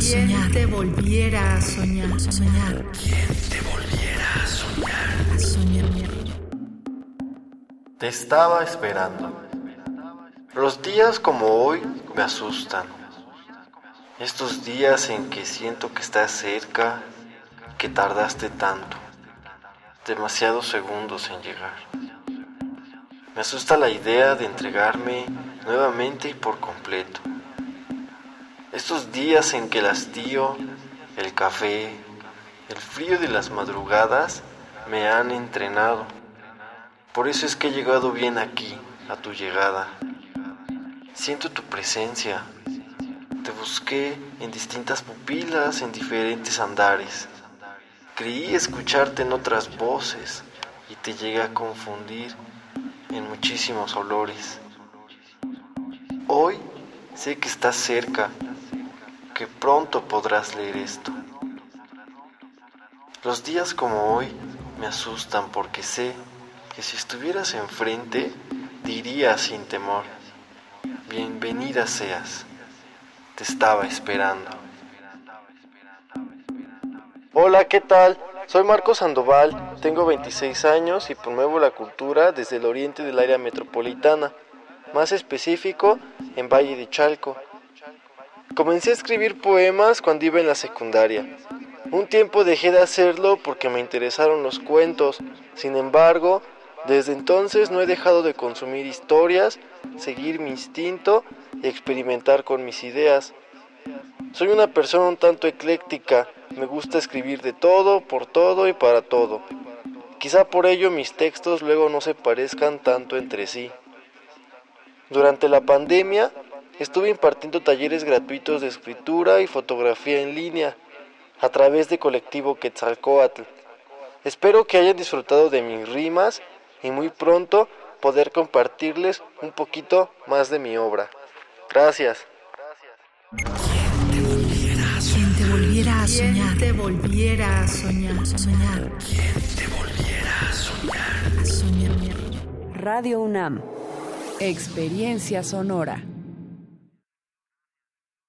a soñar? te volviera a soñar? soñar? ¿Quién te volviera a soñar? A soñar. Te estaba esperando. Los días como hoy me asustan. Estos días en que siento que estás cerca, que tardaste tanto, demasiados segundos en llegar. Me asusta la idea de entregarme nuevamente y por completo. Estos días en que el hastío, el café, el frío de las madrugadas me han entrenado. Por eso es que he llegado bien aquí, a tu llegada. Siento tu presencia. Te busqué en distintas pupilas, en diferentes andares. Creí escucharte en otras voces y te llegué a confundir en muchísimos olores. Hoy sé que estás cerca, que pronto podrás leer esto. Los días como hoy me asustan porque sé que si estuvieras enfrente dirías sin temor, bienvenida seas, te estaba esperando. Hola, ¿qué tal? Soy Marco Sandoval, tengo 26 años y promuevo la cultura desde el oriente del área metropolitana, más específico en Valle de Chalco. Comencé a escribir poemas cuando iba en la secundaria. Un tiempo dejé de hacerlo porque me interesaron los cuentos, sin embargo, desde entonces no he dejado de consumir historias, seguir mi instinto y experimentar con mis ideas. Soy una persona un tanto ecléctica, me gusta escribir de todo, por todo y para todo. Quizá por ello mis textos luego no se parezcan tanto entre sí. Durante la pandemia estuve impartiendo talleres gratuitos de escritura y fotografía en línea a través de colectivo Quetzalcoatl. Espero que hayan disfrutado de mis rimas y muy pronto poder compartirles un poquito más de mi obra. Gracias. ¿Quién te volviera a soñar? te volviera a soñar? soñar? ¿Quién te volviera a soñar? A soñar. Radio UNAM. Experiencia sonora.